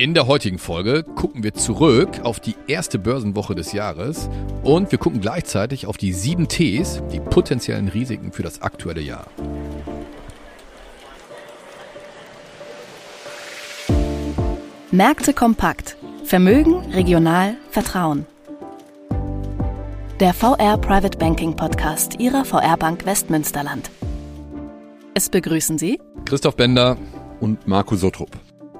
In der heutigen Folge gucken wir zurück auf die erste Börsenwoche des Jahres und wir gucken gleichzeitig auf die sieben Ts, die potenziellen Risiken für das aktuelle Jahr. Märkte kompakt. Vermögen, regional, Vertrauen. Der VR Private Banking Podcast Ihrer VR Bank Westmünsterland. Es begrüßen Sie Christoph Bender und Marco Sottrup.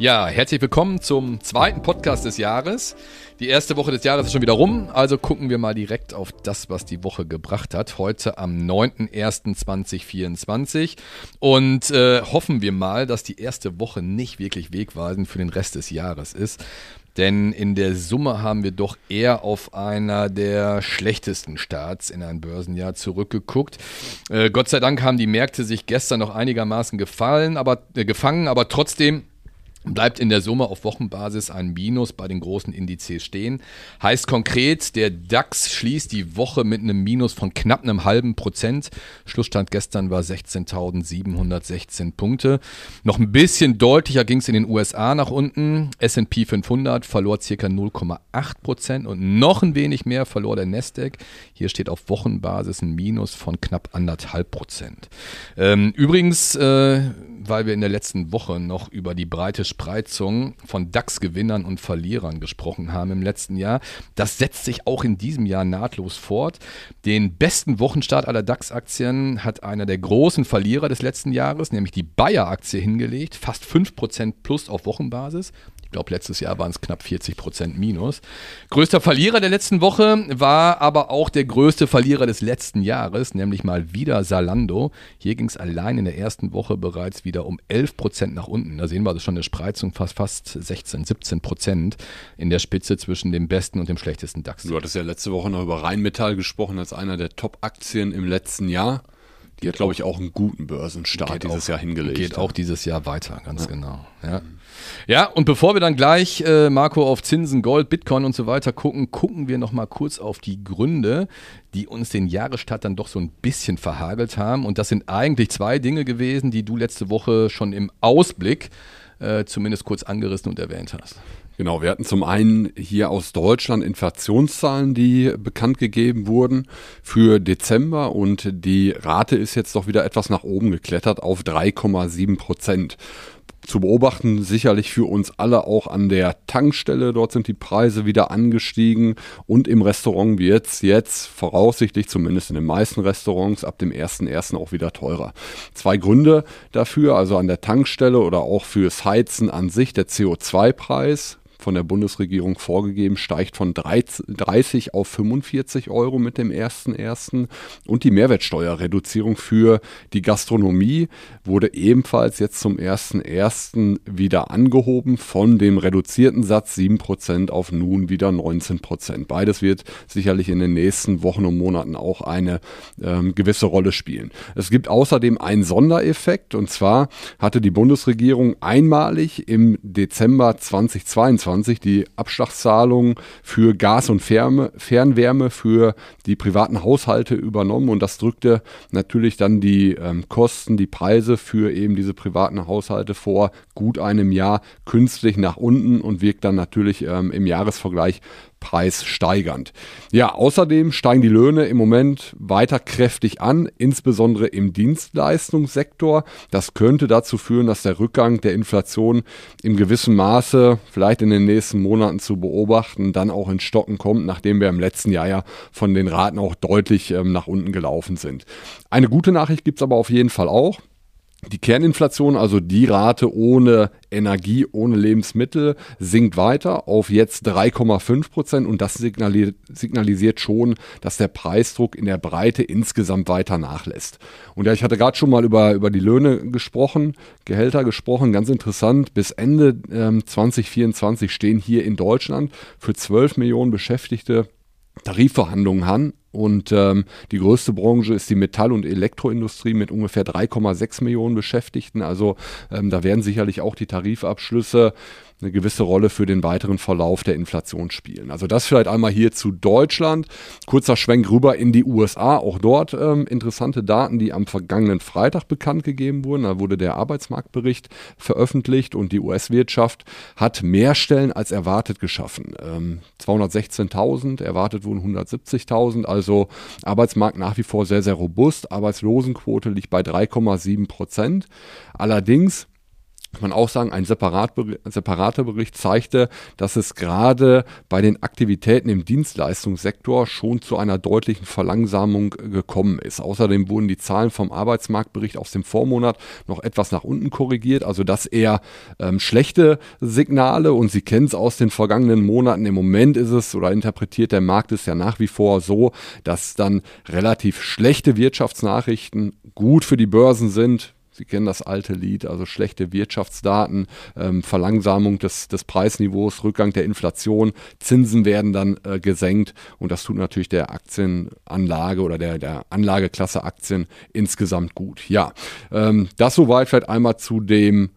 Ja, herzlich willkommen zum zweiten Podcast des Jahres. Die erste Woche des Jahres ist schon wieder rum, also gucken wir mal direkt auf das, was die Woche gebracht hat. Heute am 9.01.2024 und äh, hoffen wir mal, dass die erste Woche nicht wirklich wegweisend für den Rest des Jahres ist. Denn in der Summe haben wir doch eher auf einer der schlechtesten Starts in ein Börsenjahr zurückgeguckt. Äh, Gott sei Dank haben die Märkte sich gestern noch einigermaßen gefallen, aber, äh, gefangen, aber trotzdem bleibt in der Summe auf Wochenbasis ein Minus bei den großen Indizes stehen. Heißt konkret, der DAX schließt die Woche mit einem Minus von knapp einem halben Prozent. Schlussstand gestern war 16.716 Punkte. Noch ein bisschen deutlicher ging es in den USA nach unten. S&P 500 verlor ca. 0,8 Prozent und noch ein wenig mehr verlor der Nasdaq. Hier steht auf Wochenbasis ein Minus von knapp anderthalb Prozent. Ähm, übrigens, äh, weil wir in der letzten Woche noch über die breite Spreizung von DAX-Gewinnern und Verlierern gesprochen haben im letzten Jahr. Das setzt sich auch in diesem Jahr nahtlos fort. Den besten Wochenstart aller DAX-Aktien hat einer der großen Verlierer des letzten Jahres, nämlich die Bayer-Aktie, hingelegt. Fast 5% plus auf Wochenbasis. Ich glaube, letztes Jahr waren es knapp 40 Prozent minus. Größter Verlierer der letzten Woche war aber auch der größte Verlierer des letzten Jahres, nämlich mal wieder Salando. Hier ging es allein in der ersten Woche bereits wieder um 11 Prozent nach unten. Da sehen wir das schon eine Spreizung fast, fast 16, 17 Prozent in der Spitze zwischen dem besten und dem schlechtesten DAX. Du hattest ja letzte Woche noch über Rheinmetall gesprochen als einer der Top-Aktien im letzten Jahr. Die hat, glaube ich, auch einen guten Börsenstart dieses auch, Jahr hingelegt. Geht auch dieses Jahr weiter, ganz ja. genau. Ja. Ja, und bevor wir dann gleich, äh, Marco, auf Zinsen, Gold, Bitcoin und so weiter gucken, gucken wir noch mal kurz auf die Gründe, die uns den Jahresstart dann doch so ein bisschen verhagelt haben. Und das sind eigentlich zwei Dinge gewesen, die du letzte Woche schon im Ausblick äh, zumindest kurz angerissen und erwähnt hast. Genau, wir hatten zum einen hier aus Deutschland Inflationszahlen, die bekannt gegeben wurden für Dezember und die Rate ist jetzt doch wieder etwas nach oben geklettert auf 3,7 Prozent zu beobachten, sicherlich für uns alle auch an der Tankstelle. Dort sind die Preise wieder angestiegen und im Restaurant wird es jetzt voraussichtlich, zumindest in den meisten Restaurants, ab dem 1.1. auch wieder teurer. Zwei Gründe dafür, also an der Tankstelle oder auch fürs Heizen an sich, der CO2-Preis von der Bundesregierung vorgegeben, steigt von 30 auf 45 Euro mit dem 1.1. Und die Mehrwertsteuerreduzierung für die Gastronomie wurde ebenfalls jetzt zum 1.1. wieder angehoben von dem reduzierten Satz 7% auf nun wieder 19%. Beides wird sicherlich in den nächsten Wochen und Monaten auch eine ähm, gewisse Rolle spielen. Es gibt außerdem einen Sondereffekt und zwar hatte die Bundesregierung einmalig im Dezember 2022 2020 die Abschlagszahlungen für Gas und Fernwärme für die privaten Haushalte übernommen. Und das drückte natürlich dann die ähm, Kosten, die Preise für eben diese privaten Haushalte vor gut einem Jahr künstlich nach unten und wirkt dann natürlich ähm, im Jahresvergleich preissteigernd. Ja, außerdem steigen die Löhne im Moment weiter kräftig an, insbesondere im Dienstleistungssektor. Das könnte dazu führen, dass der Rückgang der Inflation im gewissen Maße vielleicht in den nächsten Monaten zu beobachten, dann auch in Stocken kommt, nachdem wir im letzten Jahr ja von den Raten auch deutlich ähm, nach unten gelaufen sind. Eine gute Nachricht gibt es aber auf jeden Fall auch. Die Kerninflation, also die Rate ohne Energie, ohne Lebensmittel, sinkt weiter auf jetzt 3,5 Prozent und das signalisiert, signalisiert schon, dass der Preisdruck in der Breite insgesamt weiter nachlässt. Und ja, ich hatte gerade schon mal über, über die Löhne gesprochen, Gehälter gesprochen, ganz interessant. Bis Ende ähm, 2024 stehen hier in Deutschland für 12 Millionen Beschäftigte Tarifverhandlungen an, Und ähm, die größte Branche ist die Metall- und Elektroindustrie mit ungefähr 3,6 Millionen Beschäftigten. Also ähm, da werden sicherlich auch die Tarifabschlüsse eine gewisse Rolle für den weiteren Verlauf der Inflation spielen. Also das vielleicht einmal hier zu Deutschland. Kurzer Schwenk rüber in die USA. Auch dort ähm, interessante Daten, die am vergangenen Freitag bekannt gegeben wurden. Da wurde der Arbeitsmarktbericht veröffentlicht und die US-Wirtschaft hat mehr Stellen als erwartet geschaffen. Ähm, 216.000, erwartet wurden 170.000. Also Arbeitsmarkt nach wie vor sehr, sehr robust. Arbeitslosenquote liegt bei 3,7 Prozent. Allerdings kann man auch sagen, ein separat, separater Bericht zeigte, dass es gerade bei den Aktivitäten im Dienstleistungssektor schon zu einer deutlichen Verlangsamung gekommen ist. Außerdem wurden die Zahlen vom Arbeitsmarktbericht aus dem Vormonat noch etwas nach unten korrigiert, also das eher ähm, schlechte Signale und Sie kennen es aus den vergangenen Monaten. Im Moment ist es oder interpretiert der Markt es ja nach wie vor so, dass dann relativ schlechte Wirtschaftsnachrichten gut für die Börsen sind Sie kennen das alte Lied, also schlechte Wirtschaftsdaten, ähm, Verlangsamung des, des Preisniveaus, Rückgang der Inflation, Zinsen werden dann äh, gesenkt und das tut natürlich der Aktienanlage oder der, der Anlageklasse Aktien insgesamt gut. Ja, ähm, das soweit vielleicht einmal zu dem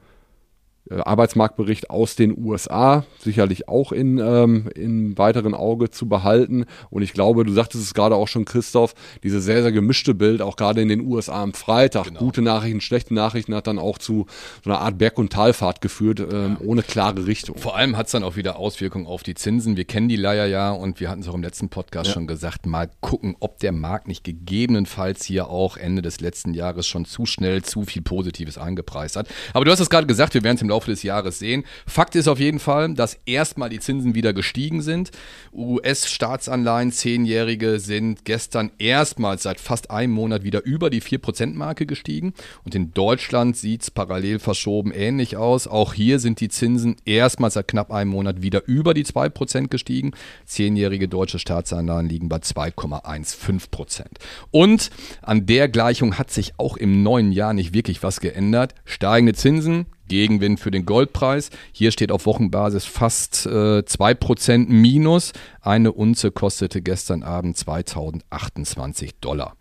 Arbeitsmarktbericht aus den USA, sicherlich auch in, ähm, in weiteren Auge zu behalten. Und ich glaube, du sagtest es gerade auch schon, Christoph, diese sehr, sehr gemischte Bild, auch gerade in den USA am Freitag, genau. gute Nachrichten, schlechte Nachrichten, hat dann auch zu so einer Art Berg- und Talfahrt geführt, ähm, ja. ohne klare Richtung. Vor allem hat es dann auch wieder Auswirkungen auf die Zinsen. Wir kennen die Leier ja und wir hatten es auch im letzten Podcast ja. schon gesagt, mal gucken, ob der Markt nicht gegebenenfalls hier auch Ende des letzten Jahres schon zu schnell zu viel Positives eingepreist hat. Aber du hast es gerade gesagt, wir werden es im Laufe des Jahres sehen. Fakt ist auf jeden Fall, dass erstmal die Zinsen wieder gestiegen sind. US-Staatsanleihen, zehnjährige, sind gestern erstmals seit fast einem Monat wieder über die 4%-Marke gestiegen. Und in Deutschland sieht es parallel verschoben ähnlich aus. Auch hier sind die Zinsen erstmals seit knapp einem Monat wieder über die 2% gestiegen. Zehnjährige deutsche Staatsanleihen liegen bei 2,15%. Und an der Gleichung hat sich auch im neuen Jahr nicht wirklich was geändert. Steigende Zinsen, Gegenwind für den Goldpreis. Hier steht auf Wochenbasis fast äh, 2% Minus. Eine Unze kostete gestern Abend 2028 Dollar.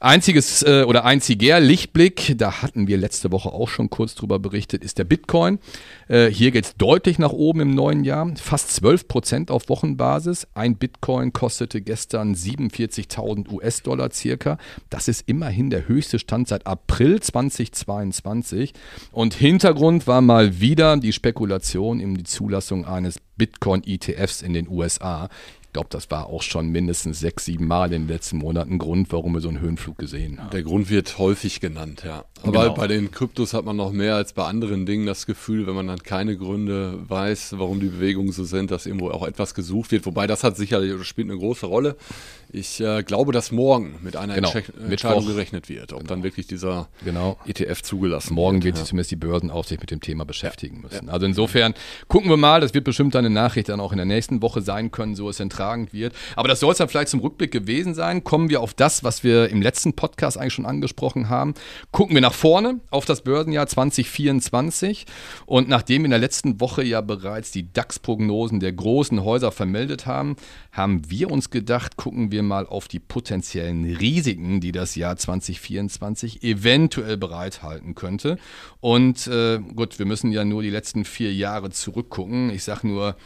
Einziges äh, oder einziger Lichtblick, da hatten wir letzte Woche auch schon kurz drüber berichtet, ist der Bitcoin. Äh, hier geht es deutlich nach oben im neuen Jahr. Fast 12% auf Wochenbasis. Ein Bitcoin kostete gestern 47.000 US-Dollar circa. Das ist immerhin der höchste Stand seit April 2022. Und Hintergrund war mal wieder die Spekulation um die Zulassung eines Bitcoin-ETFs in den USA. Ich glaube, das war auch schon mindestens sechs, sieben Mal in den letzten Monaten Grund, warum wir so einen Höhenflug gesehen haben. Der Grund wird häufig genannt, ja. Aber genau. bei den Kryptos hat man noch mehr als bei anderen Dingen das Gefühl, wenn man dann keine Gründe weiß, warum die Bewegungen so sind, dass irgendwo auch etwas gesucht wird. Wobei das hat sicherlich oder spielt eine große Rolle. Ich äh, glaube, dass morgen mit einer genau. Entscheidung Mittwoch. gerechnet wird, ob genau. dann wirklich dieser genau. ETF zugelassen morgen wird. Morgen wird ja. zumindest die Börsenaufsicht mit dem Thema beschäftigen müssen. Ja. Also insofern gucken wir mal, das wird bestimmt eine Nachricht dann auch in der nächsten Woche sein können, so es entragend wird. Aber das soll es dann vielleicht zum Rückblick gewesen sein. Kommen wir auf das, was wir im letzten Podcast eigentlich schon angesprochen haben. Gucken wir nach vorne auf das Börsenjahr 2024. Und nachdem wir in der letzten Woche ja bereits die DAX-Prognosen der großen Häuser vermeldet haben, haben wir uns gedacht, gucken wir mal auf die potenziellen Risiken, die das Jahr 2024 eventuell bereithalten könnte. Und äh, gut, wir müssen ja nur die letzten vier Jahre zurückgucken. Ich sage nur,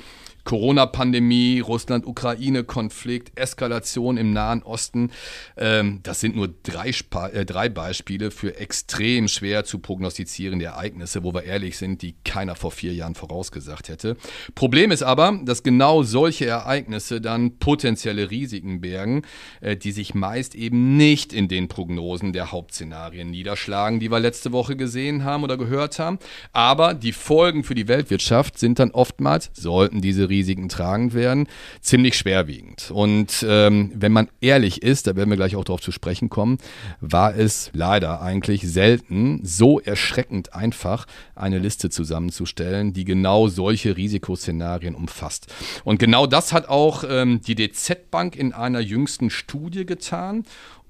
Corona-Pandemie, Russland-Ukraine-Konflikt, Eskalation im Nahen Osten. Ähm, das sind nur drei, äh, drei Beispiele für extrem schwer zu prognostizierende Ereignisse, wo wir ehrlich sind, die keiner vor vier Jahren vorausgesagt hätte. Problem ist aber, dass genau solche Ereignisse dann potenzielle Risiken bergen, äh, die sich meist eben nicht in den Prognosen der Hauptszenarien niederschlagen, die wir letzte Woche gesehen haben oder gehört haben. Aber die Folgen für die Weltwirtschaft sind dann oftmals, sollten diese Risiken Risiken tragend werden, ziemlich schwerwiegend. Und ähm, wenn man ehrlich ist, da werden wir gleich auch darauf zu sprechen kommen, war es leider eigentlich selten so erschreckend einfach, eine Liste zusammenzustellen, die genau solche Risikoszenarien umfasst. Und genau das hat auch ähm, die DZ Bank in einer jüngsten Studie getan.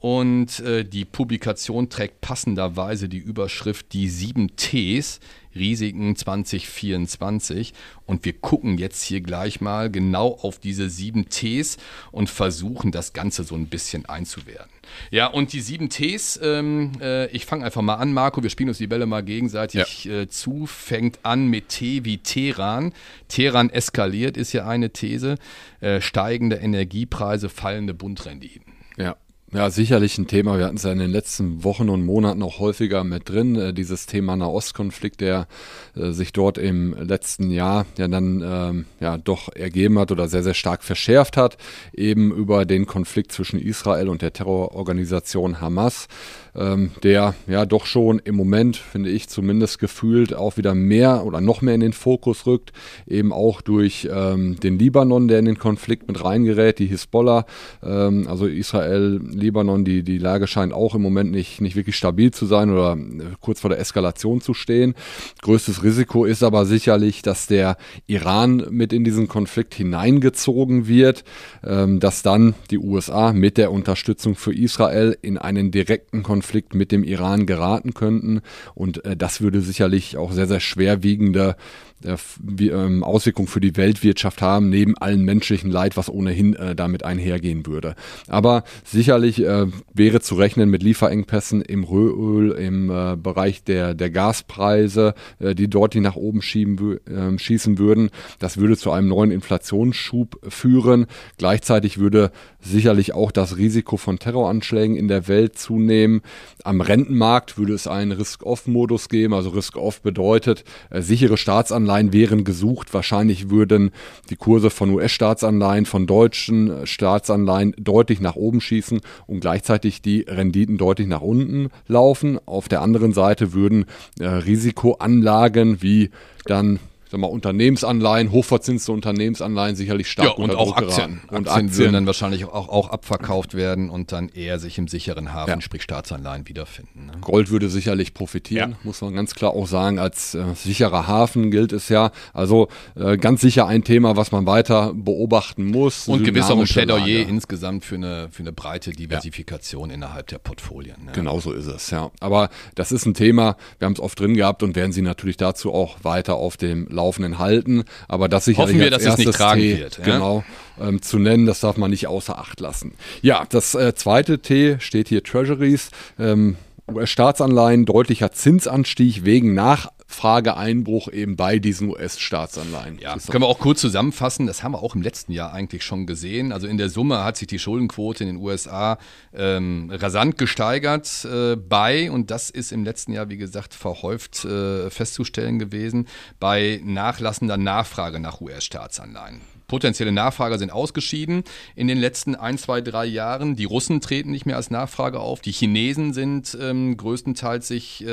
Und äh, die Publikation trägt passenderweise die Überschrift Die sieben Ts, Risiken 2024. Und wir gucken jetzt hier gleich mal genau auf diese sieben Ts und versuchen das Ganze so ein bisschen einzuwerten. Ja, und die sieben Ts, ähm, äh, ich fange einfach mal an, Marco, wir spielen uns die Bälle mal gegenseitig ja. äh, zu, fängt an mit T wie Teheran. Teheran eskaliert, ist ja eine These. Äh, steigende Energiepreise, fallende Bundrenditen. Ja. Ja, sicherlich ein Thema. Wir hatten es ja in den letzten Wochen und Monaten auch häufiger mit drin. Äh, dieses Thema Nahostkonflikt, der äh, sich dort im letzten Jahr ja dann ähm, ja doch ergeben hat oder sehr, sehr stark verschärft hat, eben über den Konflikt zwischen Israel und der Terrororganisation Hamas ähm, der ja doch schon im Moment, finde ich zumindest gefühlt, auch wieder mehr oder noch mehr in den Fokus rückt. Eben auch durch ähm, den Libanon, der in den Konflikt mit reingerät, die Hisbollah, ähm, also Israel, Libanon, die, die Lage scheint auch im Moment nicht, nicht wirklich stabil zu sein oder äh, kurz vor der Eskalation zu stehen. Größtes Risiko ist aber sicherlich, dass der Iran mit in diesen Konflikt hineingezogen wird, ähm, dass dann die USA mit der Unterstützung für Israel in einen direkten Konflikt Konflikt mit dem Iran geraten könnten. Und äh, das würde sicherlich auch sehr, sehr schwerwiegende Auswirkungen für die Weltwirtschaft haben, neben allen menschlichen Leid, was ohnehin äh, damit einhergehen würde. Aber sicherlich äh, wäre zu rechnen mit Lieferengpässen im Rohöl, im äh, Bereich der, der Gaspreise, äh, die dort die nach oben schieben, äh, schießen würden. Das würde zu einem neuen Inflationsschub führen. Gleichzeitig würde sicherlich auch das Risiko von Terroranschlägen in der Welt zunehmen. Am Rentenmarkt würde es einen Risk-Off-Modus geben. Also Risk-Off bedeutet, äh, sichere Staatsanleihen wären gesucht. Wahrscheinlich würden die Kurse von US-Staatsanleihen, von deutschen äh, Staatsanleihen deutlich nach oben schießen und gleichzeitig die Renditen deutlich nach unten laufen. Auf der anderen Seite würden äh, Risikoanlagen wie dann sag mal, Unternehmensanleihen, hochverzinste Unternehmensanleihen sicherlich stark ja, und auch Aktien. Und Aktien, Aktien würden dann wahrscheinlich auch, auch abverkauft werden und dann eher sich im sicheren Hafen, ja. sprich Staatsanleihen, wiederfinden. Ne? Gold würde sicherlich profitieren, ja. muss man ganz klar auch sagen. Als äh, sicherer Hafen gilt es ja. Also äh, ganz sicher ein Thema, was man weiter beobachten muss. Und gewiss auch ein Plädoyer insgesamt für eine, für eine breite Diversifikation innerhalb der Portfolien. Ne? Genau so ist es, ja. Aber das ist ein Thema, wir haben es oft drin gehabt und werden Sie natürlich dazu auch weiter auf dem Laufenden halten. Aber das sicherlich Hoffen wir, dass es nicht tragen T, wird. Genau, ähm, zu nennen, das darf man nicht außer Acht lassen. Ja, das äh, zweite T steht hier Treasuries. Ähm, US-Staatsanleihen, deutlicher Zinsanstieg wegen Nachfrageeinbruch eben bei diesen US-Staatsanleihen. Ja, das können wir auch kurz zusammenfassen. Das haben wir auch im letzten Jahr eigentlich schon gesehen. Also in der Summe hat sich die Schuldenquote in den USA ähm, rasant gesteigert äh, bei, und das ist im letzten Jahr, wie gesagt, verhäuft äh, festzustellen gewesen, bei nachlassender Nachfrage nach US-Staatsanleihen potenzielle Nachfrager sind ausgeschieden in den letzten ein, zwei, drei Jahren. Die Russen treten nicht mehr als Nachfrage auf. Die Chinesen sind ähm, größtenteils sich, äh,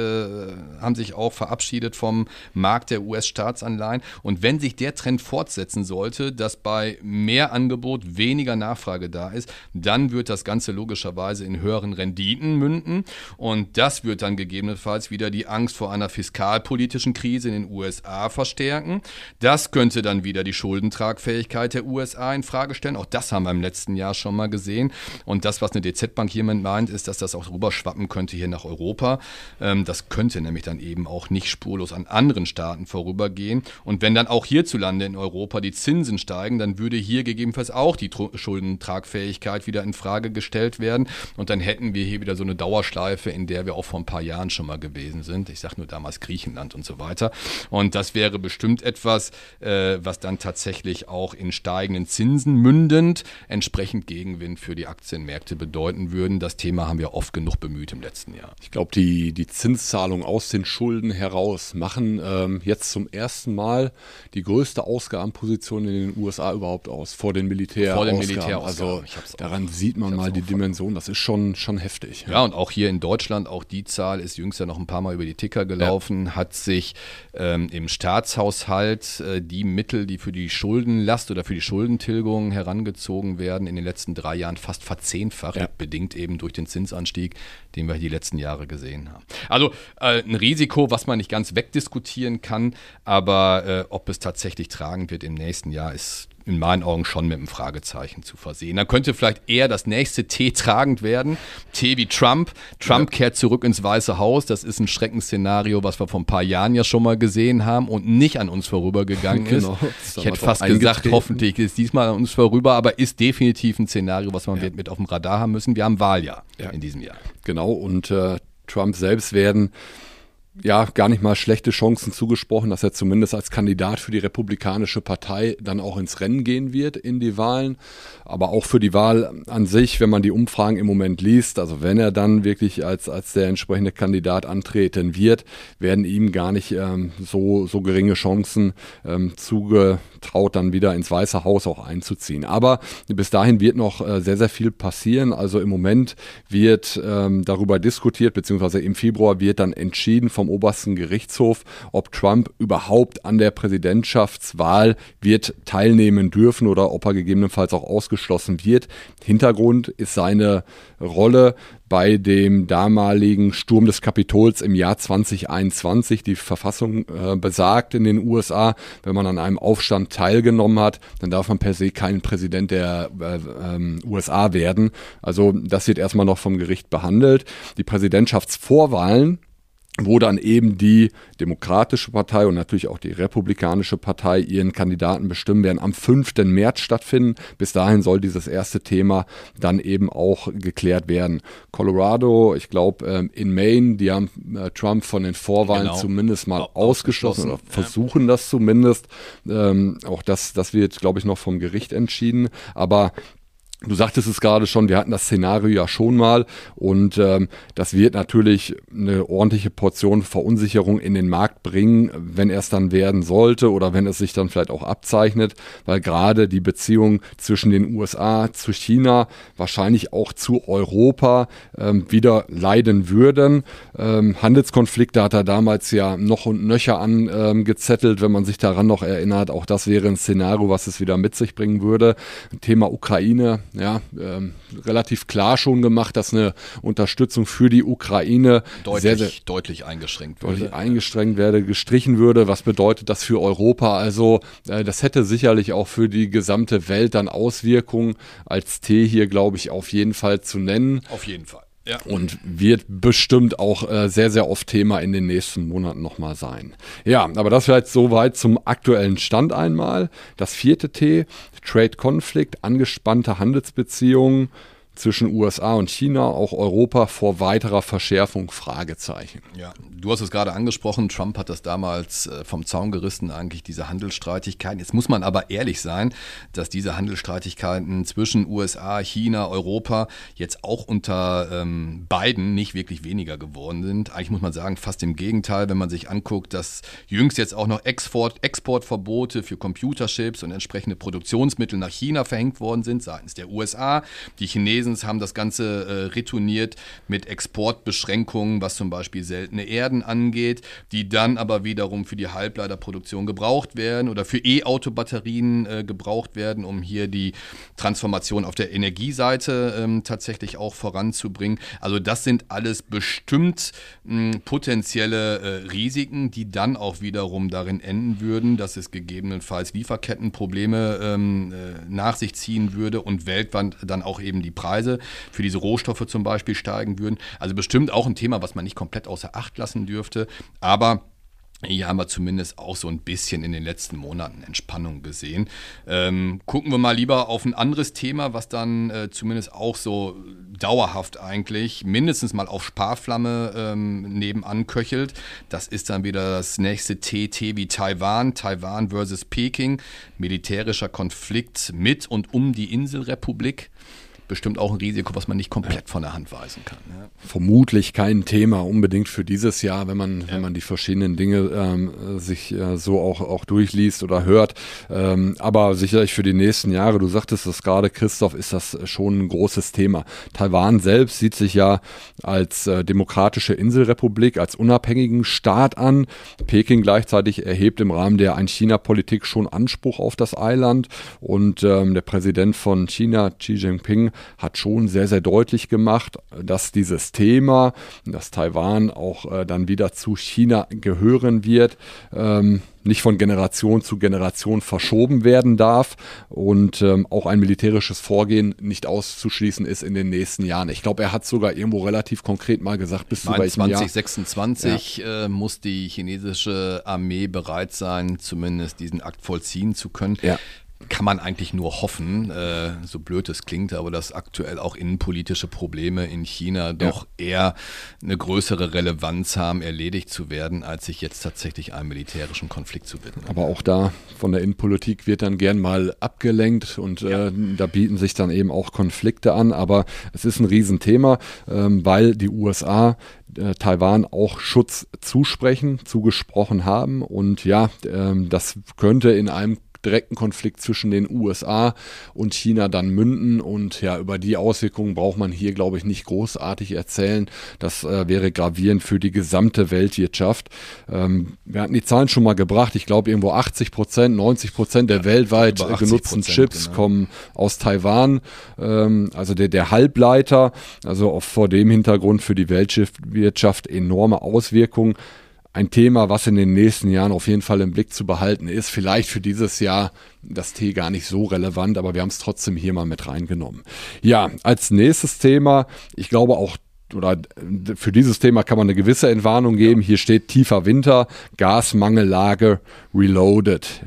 haben sich auch verabschiedet vom Markt der US-Staatsanleihen. Und wenn sich der Trend fortsetzen sollte, dass bei mehr Angebot weniger Nachfrage da ist, dann wird das Ganze logischerweise in höheren Renditen münden. Und das wird dann gegebenenfalls wieder die Angst vor einer fiskalpolitischen Krise in den USA verstärken. Das könnte dann wieder die Schuldentragfähigkeit Unabhängigkeit der USA in Frage stellen. Auch das haben wir im letzten Jahr schon mal gesehen. Und das, was eine DZ-Bank hiermit meint, ist, dass das auch rüberschwappen könnte hier nach Europa. Ähm, das könnte nämlich dann eben auch nicht spurlos an anderen Staaten vorübergehen. Und wenn dann auch hierzulande in Europa die Zinsen steigen, dann würde hier gegebenenfalls auch die Schuldentragfähigkeit wieder in Frage gestellt werden. Und dann hätten wir hier wieder so eine Dauerschleife, in der wir auch vor ein paar Jahren schon mal gewesen sind. Ich sage nur damals Griechenland und so weiter. Und das wäre bestimmt etwas, äh, was dann tatsächlich auch in steigenden Zinsen mündend entsprechend Gegenwind für die Aktienmärkte bedeuten würden. Das Thema haben wir oft genug bemüht im letzten Jahr. Ich glaube, die, die Zinszahlungen aus den Schulden heraus machen ähm, jetzt zum ersten Mal die größte Ausgabenposition in den USA überhaupt aus, vor den Militär. Vor den Militär. Also daran auch, sieht man mal die Dimension, das ist schon, schon heftig. Ja. ja. und auch hier in Deutschland, auch die Zahl ist jüngst ja noch ein paar Mal über die Ticker gelaufen, ja. hat sich ähm, im Staatshaushalt äh, die Mittel, die für die Schuldenlast Last oder für die Schuldentilgung herangezogen werden, in den letzten drei Jahren fast verzehnfacht, ja. bedingt eben durch den Zinsanstieg, den wir die letzten Jahre gesehen haben. Also äh, ein Risiko, was man nicht ganz wegdiskutieren kann, aber äh, ob es tatsächlich tragen wird im nächsten Jahr, ist in meinen Augen schon mit einem Fragezeichen zu versehen. Dann könnte vielleicht eher das nächste T tragend werden. T wie Trump. Trump ja. kehrt zurück ins Weiße Haus. Das ist ein Schreckensszenario, was wir vor ein paar Jahren ja schon mal gesehen haben und nicht an uns vorübergegangen genau. ist. Ich hätte fast gesagt, hoffentlich ist diesmal an uns vorüber, aber ist definitiv ein Szenario, was man ja. mit auf dem Radar haben müssen. Wir haben Wahljahr ja. in diesem Jahr. Genau, und äh, Trump selbst werden ja gar nicht mal schlechte Chancen zugesprochen, dass er zumindest als Kandidat für die Republikanische Partei dann auch ins Rennen gehen wird in die Wahlen. Aber auch für die Wahl an sich, wenn man die Umfragen im Moment liest, also wenn er dann wirklich als, als der entsprechende Kandidat antreten wird, werden ihm gar nicht ähm, so, so geringe Chancen ähm, zugetraut, dann wieder ins Weiße Haus auch einzuziehen. Aber bis dahin wird noch äh, sehr, sehr viel passieren. Also im Moment wird ähm, darüber diskutiert, beziehungsweise im Februar wird dann entschieden vom obersten Gerichtshof, ob Trump überhaupt an der Präsidentschaftswahl wird teilnehmen dürfen oder ob er gegebenenfalls auch ausgeschlossen ausgeschlossen wird. Hintergrund ist seine Rolle bei dem damaligen Sturm des Kapitols im Jahr 2021. Die Verfassung äh, besagt in den USA, wenn man an einem Aufstand teilgenommen hat, dann darf man per se kein Präsident der äh, äh, USA werden. Also das wird erstmal noch vom Gericht behandelt. Die Präsidentschaftsvorwahlen wo dann eben die Demokratische Partei und natürlich auch die Republikanische Partei ihren Kandidaten bestimmen werden, am 5. März stattfinden. Bis dahin soll dieses erste Thema dann eben auch geklärt werden. Colorado, ich glaube ähm, in Maine, die haben äh, Trump von den Vorwahlen genau. zumindest mal ausgeschlossen, oder versuchen ja. das zumindest. Ähm, auch das, das wird, glaube ich, noch vom Gericht entschieden. Aber Du sagtest es gerade schon, wir hatten das Szenario ja schon mal und ähm, das wird natürlich eine ordentliche Portion Verunsicherung in den Markt bringen, wenn es dann werden sollte oder wenn es sich dann vielleicht auch abzeichnet, weil gerade die Beziehung zwischen den USA zu China, wahrscheinlich auch zu Europa ähm, wieder leiden würden. Ähm, Handelskonflikte hat er damals ja noch und nöcher angezettelt, wenn man sich daran noch erinnert. Auch das wäre ein Szenario, was es wieder mit sich bringen würde. Thema Ukraine ja, ähm, relativ klar schon gemacht, dass eine Unterstützung für die Ukraine deutlich, sehr, sehr deutlich eingeschränkt würde. Deutlich eingeschränkt werde, gestrichen würde. Was bedeutet das für Europa? Also äh, das hätte sicherlich auch für die gesamte Welt dann Auswirkungen. Als T hier, glaube ich, auf jeden Fall zu nennen. Auf jeden Fall. Ja. Und wird bestimmt auch äh, sehr, sehr oft Thema in den nächsten Monaten nochmal sein. Ja, aber das vielleicht soweit zum aktuellen Stand einmal. Das vierte T, Trade Conflict, angespannte Handelsbeziehungen zwischen USA und China, auch Europa vor weiterer Verschärfung? Fragezeichen. Ja, du hast es gerade angesprochen, Trump hat das damals äh, vom Zaun gerissen, eigentlich diese Handelsstreitigkeiten. Jetzt muss man aber ehrlich sein, dass diese Handelsstreitigkeiten zwischen USA, China, Europa jetzt auch unter ähm, Biden nicht wirklich weniger geworden sind. Eigentlich muss man sagen, fast im Gegenteil, wenn man sich anguckt, dass jüngst jetzt auch noch Export, Exportverbote für Computerchips und entsprechende Produktionsmittel nach China verhängt worden sind seitens der USA. Die Chinesen Chinesen haben das Ganze äh, retourniert mit Exportbeschränkungen, was zum Beispiel seltene Erden angeht, die dann aber wiederum für die Halbleiterproduktion gebraucht werden oder für E-Auto-Batterien äh, gebraucht werden, um hier die Transformation auf der Energieseite ähm, tatsächlich auch voranzubringen. Also das sind alles bestimmt mh, potenzielle äh, Risiken, die dann auch wiederum darin enden würden, dass es gegebenenfalls Lieferkettenprobleme ähm, äh, nach sich ziehen würde und weltweit dann auch eben die Preise Preise für diese Rohstoffe zum Beispiel steigen würden. Also bestimmt auch ein Thema, was man nicht komplett außer Acht lassen dürfte. Aber hier haben wir zumindest auch so ein bisschen in den letzten Monaten Entspannung gesehen. Ähm, gucken wir mal lieber auf ein anderes Thema, was dann äh, zumindest auch so dauerhaft eigentlich mindestens mal auf Sparflamme ähm, nebenan köchelt. Das ist dann wieder das nächste TT wie Taiwan, Taiwan versus Peking, militärischer Konflikt mit und um die Inselrepublik bestimmt auch ein Risiko, was man nicht komplett von der Hand weisen kann. Ja. Vermutlich kein Thema unbedingt für dieses Jahr, wenn man, ja. wenn man die verschiedenen Dinge ähm, sich äh, so auch, auch durchliest oder hört. Ähm, aber sicherlich für die nächsten Jahre, du sagtest es gerade, Christoph, ist das schon ein großes Thema. Taiwan selbst sieht sich ja als äh, demokratische Inselrepublik, als unabhängigen Staat an. Peking gleichzeitig erhebt im Rahmen der Ein-China-Politik schon Anspruch auf das Eiland und ähm, der Präsident von China, Xi Jinping, hat schon sehr, sehr deutlich gemacht, dass dieses Thema, dass Taiwan auch äh, dann wieder zu China gehören wird, ähm, nicht von Generation zu Generation verschoben werden darf und ähm, auch ein militärisches Vorgehen nicht auszuschließen ist in den nächsten Jahren. Ich glaube, er hat sogar irgendwo relativ konkret mal gesagt, bis zu welchem 2026 ja. äh, muss die chinesische Armee bereit sein, zumindest diesen Akt vollziehen zu können. Ja kann man eigentlich nur hoffen, äh, so blöd es klingt, aber dass aktuell auch innenpolitische Probleme in China doch ja. eher eine größere Relevanz haben, erledigt zu werden, als sich jetzt tatsächlich einem militärischen Konflikt zu widmen. Aber auch da von der Innenpolitik wird dann gern mal abgelenkt und ja. äh, da bieten sich dann eben auch Konflikte an. Aber es ist ein Riesenthema, ähm, weil die USA äh, Taiwan auch Schutz zusprechen, zugesprochen haben. Und ja, ähm, das könnte in einem direkten Konflikt zwischen den USA und China dann münden. Und ja, über die Auswirkungen braucht man hier, glaube ich, nicht großartig erzählen. Das äh, wäre gravierend für die gesamte Weltwirtschaft. Ähm, wir hatten die Zahlen schon mal gebracht. Ich glaube, irgendwo 80 Prozent, 90 Prozent der ja, weltweit genutzten Chips genau. kommen aus Taiwan. Ähm, also der, der Halbleiter, also vor dem Hintergrund für die Weltwirtschaft enorme Auswirkungen ein Thema, was in den nächsten Jahren auf jeden Fall im Blick zu behalten ist. Vielleicht für dieses Jahr das Tee gar nicht so relevant, aber wir haben es trotzdem hier mal mit reingenommen. Ja, als nächstes Thema, ich glaube auch oder für dieses Thema kann man eine gewisse Entwarnung geben. Hier steht tiefer Winter, Gasmangellage reloaded.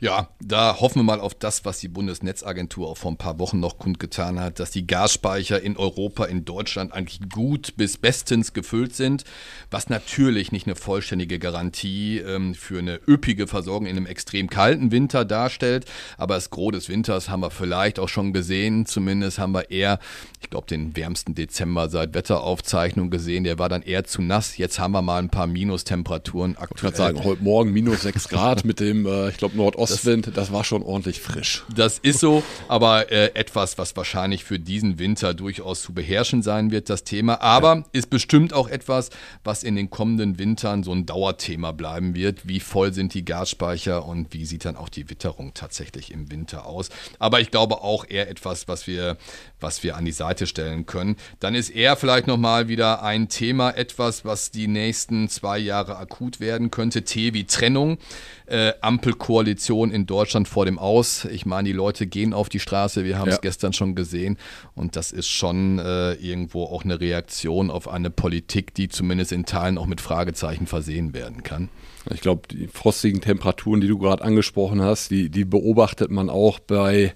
Ja, da hoffen wir mal auf das, was die Bundesnetzagentur auch vor ein paar Wochen noch kundgetan hat, dass die Gasspeicher in Europa, in Deutschland eigentlich gut bis bestens gefüllt sind, was natürlich nicht eine vollständige Garantie ähm, für eine üppige Versorgung in einem extrem kalten Winter darstellt. Aber das Gros des Winters haben wir vielleicht auch schon gesehen. Zumindest haben wir eher, ich glaube, den wärmsten Dezember seit Wetteraufzeichnung gesehen. Der war dann eher zu nass. Jetzt haben wir mal ein paar Minustemperaturen aktuell. Ich würde sagen, heute Morgen minus 6 Grad mit dem, äh, ich glaube, Nordosten Ostwind, das, das, war schon ordentlich frisch. Das ist so, aber äh, etwas, was wahrscheinlich für diesen Winter durchaus zu beherrschen sein wird, das Thema. Aber ja. ist bestimmt auch etwas, was in den kommenden Wintern so ein Dauerthema bleiben wird. Wie voll sind die Gasspeicher und wie sieht dann auch die Witterung tatsächlich im Winter aus? Aber ich glaube auch eher etwas, was wir, was wir an die Seite stellen können. Dann ist eher vielleicht nochmal wieder ein Thema, etwas, was die nächsten zwei Jahre akut werden könnte. T wie Trennung äh, Ampelkoalition in Deutschland vor dem Aus. Ich meine, die Leute gehen auf die Straße, wir haben es ja. gestern schon gesehen und das ist schon äh, irgendwo auch eine Reaktion auf eine Politik, die zumindest in Teilen auch mit Fragezeichen versehen werden kann. Ich glaube, die frostigen Temperaturen, die du gerade angesprochen hast, die, die beobachtet man auch bei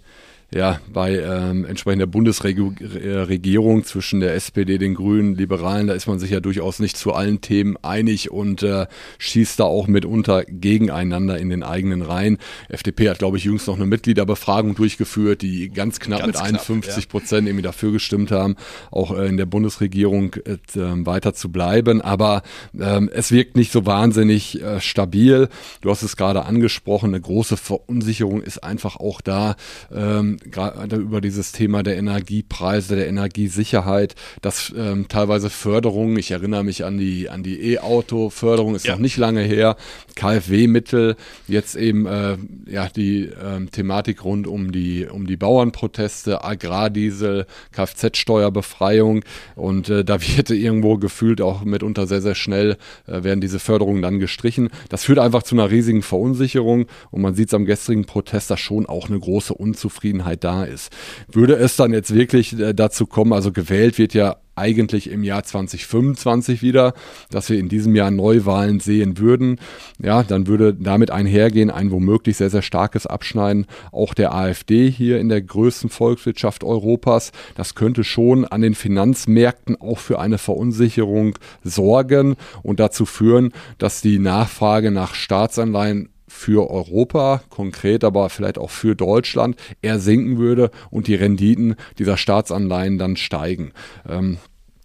ja, bei ähm, entsprechender Bundesregierung zwischen der SPD, den Grünen, Liberalen, da ist man sich ja durchaus nicht zu allen Themen einig und äh, schießt da auch mitunter gegeneinander in den eigenen Reihen. FDP hat, glaube ich, jüngst noch eine Mitgliederbefragung durchgeführt, die ganz knapp ganz mit 51 Prozent ja. irgendwie dafür gestimmt haben, auch äh, in der Bundesregierung äh, weiter zu bleiben. Aber ähm, es wirkt nicht so wahnsinnig äh, stabil. Du hast es gerade angesprochen, eine große Verunsicherung ist einfach auch da. Ähm, gerade über dieses Thema der Energiepreise, der Energiesicherheit, dass ähm, teilweise Förderungen, ich erinnere mich an die an die E-Auto-Förderung, ist ja. noch nicht lange her, KfW-Mittel, jetzt eben äh, ja die äh, Thematik rund um die um die Bauernproteste, Agrardiesel, Kfz-Steuerbefreiung und äh, da wird irgendwo gefühlt auch mitunter sehr sehr schnell äh, werden diese Förderungen dann gestrichen. Das führt einfach zu einer riesigen Verunsicherung und man sieht es am gestrigen Protest da schon auch eine große Unzufriedenheit Offenheit da ist. Würde es dann jetzt wirklich äh, dazu kommen, also gewählt wird ja eigentlich im Jahr 2025 wieder, dass wir in diesem Jahr Neuwahlen sehen würden. Ja, dann würde damit einhergehen ein womöglich sehr, sehr starkes Abschneiden auch der AfD hier in der größten Volkswirtschaft Europas. Das könnte schon an den Finanzmärkten auch für eine Verunsicherung sorgen und dazu führen, dass die Nachfrage nach Staatsanleihen für Europa, konkret aber vielleicht auch für Deutschland, eher sinken würde und die Renditen dieser Staatsanleihen dann steigen. Ähm,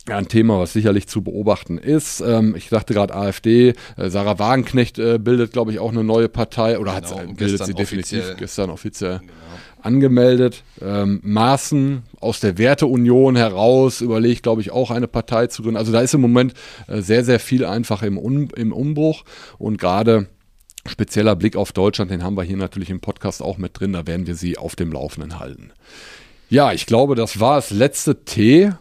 ja, ein Thema, was sicherlich zu beobachten ist. Ähm, ich sagte gerade AfD, äh, Sarah Wagenknecht äh, bildet, glaube ich, auch eine neue Partei oder genau, hat, bildet sie definitiv offiziell. gestern offiziell genau. angemeldet. Ähm, Maaßen aus der Werteunion heraus überlegt, glaube ich, auch eine Partei zu gründen. Also da ist im Moment äh, sehr, sehr viel einfach im, Un im Umbruch und gerade Spezieller Blick auf Deutschland, den haben wir hier natürlich im Podcast auch mit drin, da werden wir Sie auf dem Laufenden halten. Ja, ich glaube, das war das letzte T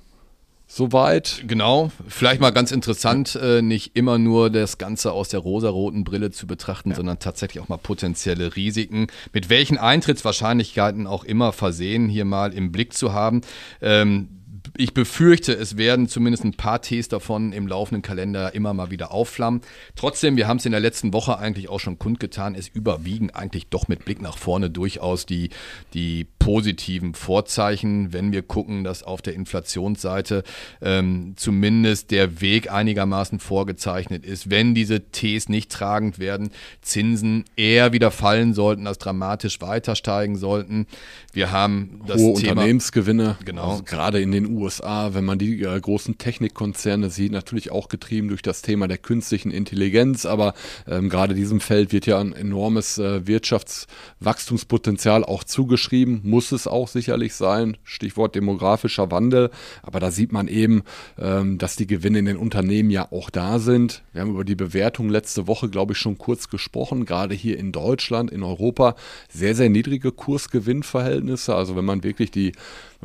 soweit. Genau, vielleicht mal ganz interessant, äh, nicht immer nur das Ganze aus der rosaroten Brille zu betrachten, ja. sondern tatsächlich auch mal potenzielle Risiken, mit welchen Eintrittswahrscheinlichkeiten auch immer versehen, hier mal im Blick zu haben. Ähm, ich befürchte, es werden zumindest ein paar Tees davon im laufenden Kalender immer mal wieder aufflammen. Trotzdem, wir haben es in der letzten Woche eigentlich auch schon kundgetan, es überwiegen eigentlich doch mit Blick nach vorne durchaus die, die positiven Vorzeichen, wenn wir gucken, dass auf der Inflationsseite ähm, zumindest der Weg einigermaßen vorgezeichnet ist. Wenn diese Tees nicht tragend werden, Zinsen eher wieder fallen sollten, als dramatisch weiter steigen sollten. Wir haben das Hohe Thema, Unternehmensgewinne, genau. Also gerade in den USA, wenn man die äh, großen Technikkonzerne sieht, natürlich auch getrieben durch das Thema der künstlichen Intelligenz, aber ähm, gerade diesem Feld wird ja ein enormes äh, Wirtschaftswachstumspotenzial auch zugeschrieben, muss es auch sicherlich sein, Stichwort demografischer Wandel, aber da sieht man eben, ähm, dass die Gewinne in den Unternehmen ja auch da sind. Wir haben über die Bewertung letzte Woche, glaube ich, schon kurz gesprochen, gerade hier in Deutschland, in Europa, sehr, sehr niedrige Kursgewinnverhältnisse, also wenn man wirklich die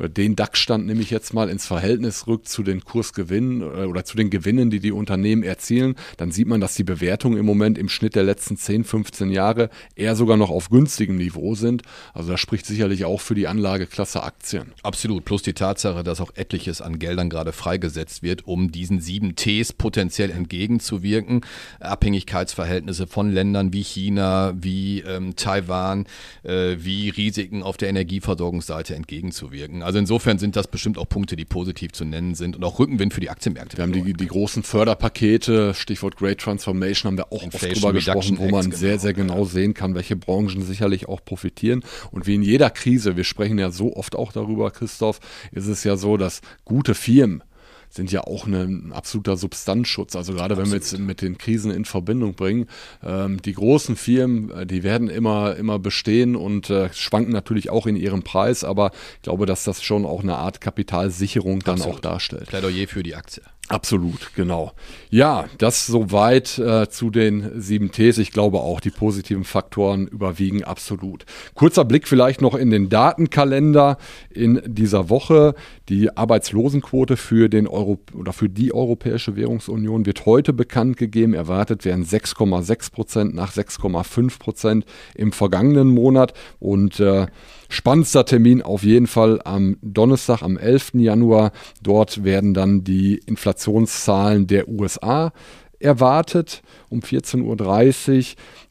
den DAX-Stand nehme ich jetzt mal ins Verhältnis rückt zu den Kursgewinnen äh, oder zu den Gewinnen, die die Unternehmen erzielen, dann sieht man, dass die Bewertungen im Moment im Schnitt der letzten 10, 15 Jahre eher sogar noch auf günstigem Niveau sind. Also das spricht sicherlich auch für die Anlageklasse Aktien. Absolut. Plus die Tatsache, dass auch etliches an Geldern gerade freigesetzt wird, um diesen sieben Ts potenziell entgegenzuwirken. Abhängigkeitsverhältnisse von Ländern wie China, wie ähm, Taiwan, äh, wie Risiken auf der Energieversorgungsseite entgegenzuwirken. Also insofern sind das bestimmt auch Punkte, die positiv zu nennen sind und auch Rückenwind für die Aktienmärkte. Wir haben die, die großen Förderpakete, Stichwort Great Transformation, haben wir auch Inflation oft drüber gesprochen, wo man Acts, sehr, genau, sehr genau sehen kann, welche Branchen sicherlich auch profitieren. Und wie in jeder Krise, wir sprechen ja so oft auch darüber, Christoph, ist es ja so, dass gute Firmen sind ja auch ein absoluter Substanzschutz. Also gerade Absolut. wenn wir jetzt mit den Krisen in Verbindung bringen, ähm, die großen Firmen, äh, die werden immer, immer bestehen und äh, schwanken natürlich auch in ihrem Preis, aber ich glaube, dass das schon auch eine Art Kapitalsicherung dann Absolut. auch darstellt. Plädoyer für die Aktie. Absolut, genau. Ja, das soweit äh, zu den sieben Ts. Ich glaube auch, die positiven Faktoren überwiegen absolut. Kurzer Blick vielleicht noch in den Datenkalender in dieser Woche. Die Arbeitslosenquote für den Euro oder für die Europäische Währungsunion wird heute bekannt gegeben. Erwartet werden 6,6 Prozent nach 6,5 Prozent im vergangenen Monat und äh, Spannendster Termin auf jeden Fall am Donnerstag, am 11. Januar. Dort werden dann die Inflationszahlen der USA erwartet um 14.30 Uhr.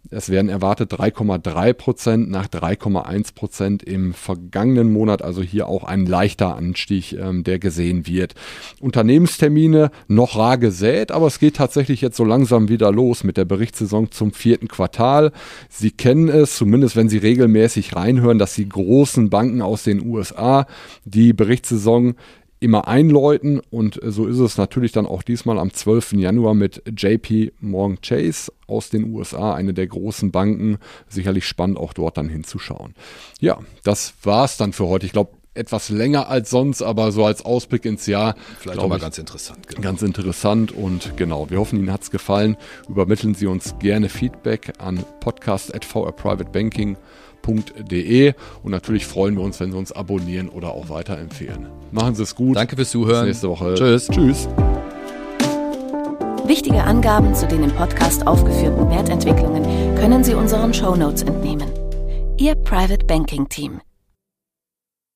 Es werden erwartet 3,3 Prozent nach 3,1 Prozent im vergangenen Monat, also hier auch ein leichter Anstieg, ähm, der gesehen wird. Unternehmenstermine noch rar gesät, aber es geht tatsächlich jetzt so langsam wieder los mit der Berichtssaison zum vierten Quartal. Sie kennen es, zumindest wenn Sie regelmäßig reinhören, dass die großen Banken aus den USA die Berichtssaison immer einläuten und so ist es natürlich dann auch diesmal am 12. Januar mit JP Morgan Chase aus den USA, eine der großen Banken. Sicherlich spannend auch dort dann hinzuschauen. Ja, das war es dann für heute. Ich glaube, etwas länger als sonst, aber so als Ausblick ins Jahr. Vielleicht auch mal ganz interessant. Genau. Ganz interessant und genau, wir hoffen, Ihnen hat es gefallen. Übermitteln Sie uns gerne Feedback an podcast.vrprivatebanking.com www.ftf.de und natürlich freuen wir uns, wenn Sie uns abonnieren oder auch weiterempfehlen. Machen Sie es gut. Danke fürs Zuhören. Bis nächste Woche. Tschüss. Tschüss. Wichtige Angaben zu den im Podcast aufgeführten Wertentwicklungen können Sie unseren Shownotes entnehmen. Ihr Private Banking Team.